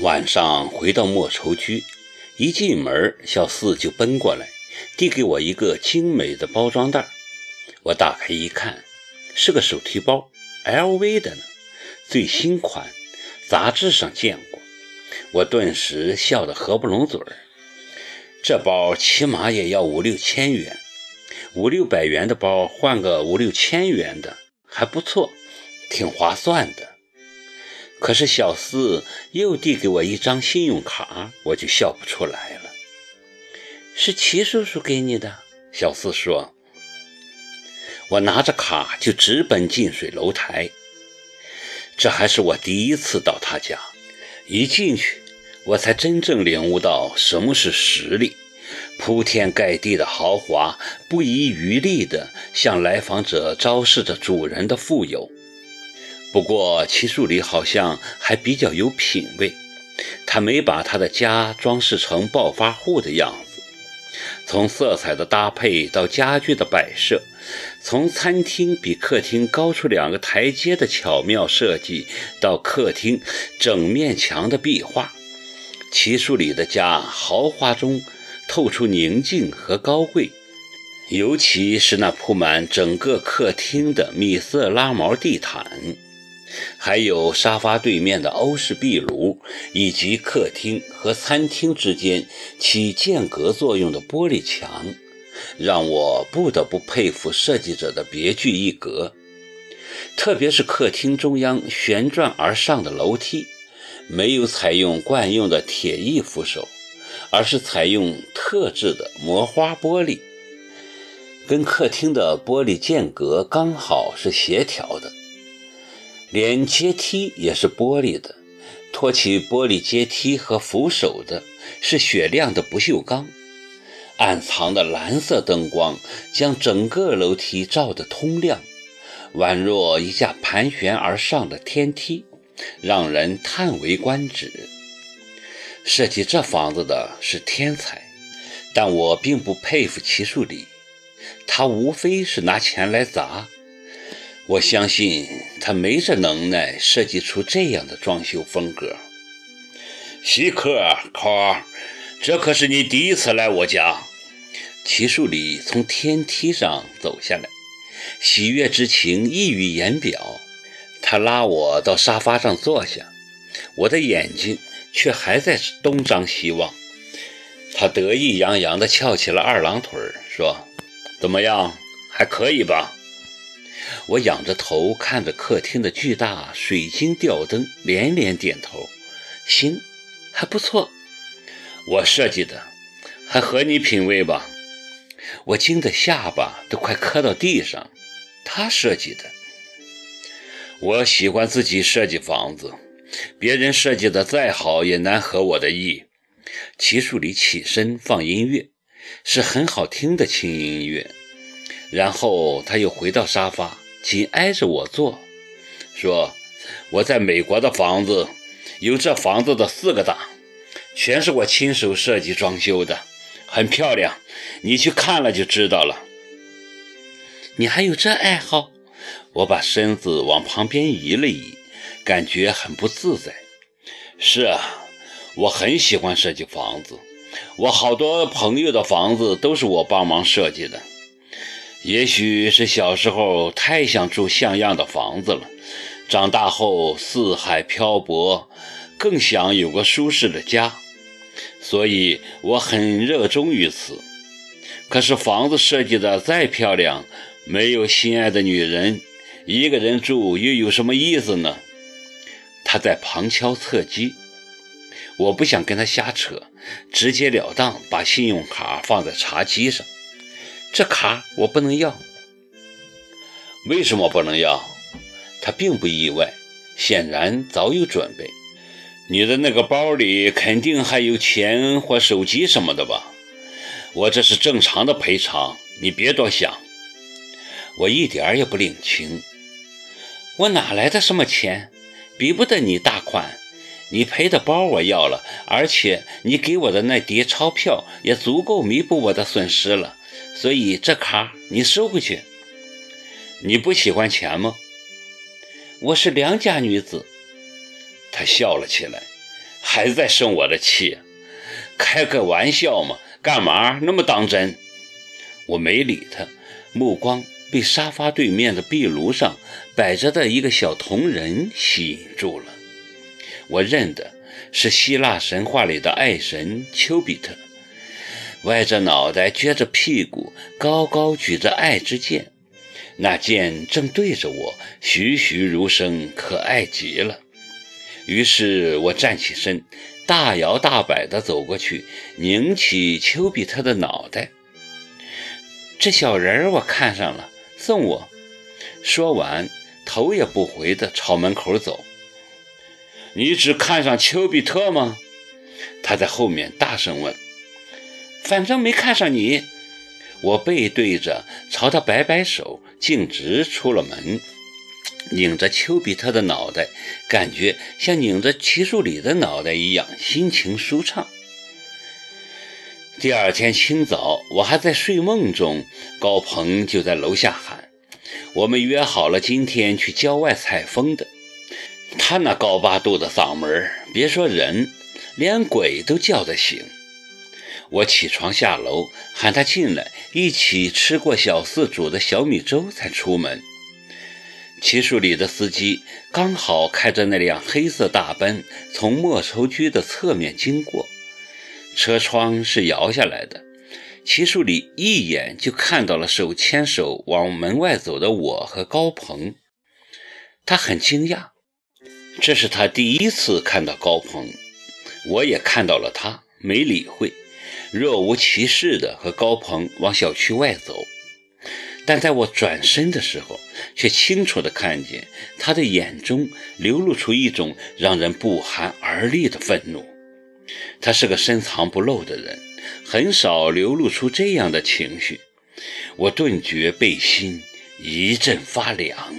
晚上回到莫愁居，一进门，小四就奔过来，递给我一个精美的包装袋。我打开一看，是个手提包，LV 的呢，最新款，杂志上见过。我顿时笑得合不拢嘴儿。这包起码也要五六千元，五六百元的包换个五六千元的，还不错，挺划算的。可是小四又递给我一张信用卡，我就笑不出来了。是齐叔叔给你的，小四说。我拿着卡就直奔近水楼台。这还是我第一次到他家，一进去，我才真正领悟到什么是实力，铺天盖地的豪华，不遗余力地向来访者昭示着主人的富有。不过，齐树礼好像还比较有品位，他没把他的家装饰成暴发户的样子。从色彩的搭配到家具的摆设，从餐厅比客厅高出两个台阶的巧妙设计，到客厅整面墙的壁画，齐树礼的家豪华中透出宁静和高贵。尤其是那铺满整个客厅的米色拉毛地毯。还有沙发对面的欧式壁炉，以及客厅和餐厅之间起间隔作用的玻璃墙，让我不得不佩服设计者的别具一格。特别是客厅中央旋转而上的楼梯，没有采用惯用的铁艺扶手，而是采用特制的磨花玻璃，跟客厅的玻璃间隔刚好是协调的。连阶梯也是玻璃的，托起玻璃阶梯和扶手的是雪亮的不锈钢。暗藏的蓝色灯光将整个楼梯照得通亮，宛若一架盘旋而上的天梯，让人叹为观止。设计这房子的是天才，但我并不佩服齐树礼，他无非是拿钱来砸。我相信他没这能耐设计出这样的装修风格。稀客，考儿，这可是你第一次来我家。齐树礼从天梯上走下来，喜悦之情溢于言表。他拉我到沙发上坐下，我的眼睛却还在东张西望。他得意洋洋地翘起了二郎腿，说：“怎么样，还可以吧？”我仰着头看着客厅的巨大水晶吊灯，连连点头：“行，还不错。我设计的，还合你品味吧？”我惊得下巴都快磕到地上。他设计的，我喜欢自己设计房子，别人设计的再好也难合我的意。齐树礼起身放音乐，是很好听的轻音乐。然后他又回到沙发，紧挨着我坐，说：“我在美国的房子有这房子的四个大，全是我亲手设计装修的，很漂亮。你去看了就知道了。”你还有这爱好？我把身子往旁边移了移，感觉很不自在。是啊，我很喜欢设计房子，我好多朋友的房子都是我帮忙设计的。也许是小时候太想住像样的房子了，长大后四海漂泊，更想有个舒适的家，所以我很热衷于此。可是房子设计的再漂亮，没有心爱的女人，一个人住又有什么意思呢？他在旁敲侧击，我不想跟他瞎扯，直截了当把信用卡放在茶几上。这卡我不能要，为什么不能要？他并不意外，显然早有准备。你的那个包里肯定还有钱或手机什么的吧？我这是正常的赔偿，你别多想。我一点也不领情，我哪来的什么钱？比不得你大款。你赔的包我要了，而且你给我的那叠钞票也足够弥补我的损失了。所以这卡你收回去。你不喜欢钱吗？我是良家女子。他笑了起来，还在生我的气？开个玩笑嘛，干嘛那么当真？我没理他，目光被沙发对面的壁炉上摆着的一个小铜人吸引住了。我认得是希腊神话里的爱神丘比特，歪着脑袋，撅着屁股，高高举着爱之剑，那剑正对着我，栩栩如生，可爱极了。于是我站起身。大摇大摆地走过去，拧起丘比特的脑袋。这小人儿我看上了，送我。说完，头也不回地朝门口走。你只看上丘比特吗？他在后面大声问。反正没看上你。我背对着，朝他摆摆手，径直出了门。拧着丘比特的脑袋，感觉像拧着齐树礼的脑袋一样，心情舒畅。第二天清早，我还在睡梦中，高鹏就在楼下喊：“我们约好了今天去郊外采风的。”他那高八度的嗓门，别说人，连鬼都叫得醒。我起床下楼，喊他进来，一起吃过小四煮的小米粥，才出门。齐树里的司机刚好开着那辆黑色大奔从莫愁居的侧面经过，车窗是摇下来的。齐树里一眼就看到了手牵手往门外走的我和高鹏，他很惊讶，这是他第一次看到高鹏。我也看到了他，没理会，若无其事的和高鹏往小区外走。但在我转身的时候，却清楚地看见他的眼中流露出一种让人不寒而栗的愤怒。他是个深藏不露的人，很少流露出这样的情绪。我顿觉背心一阵发凉。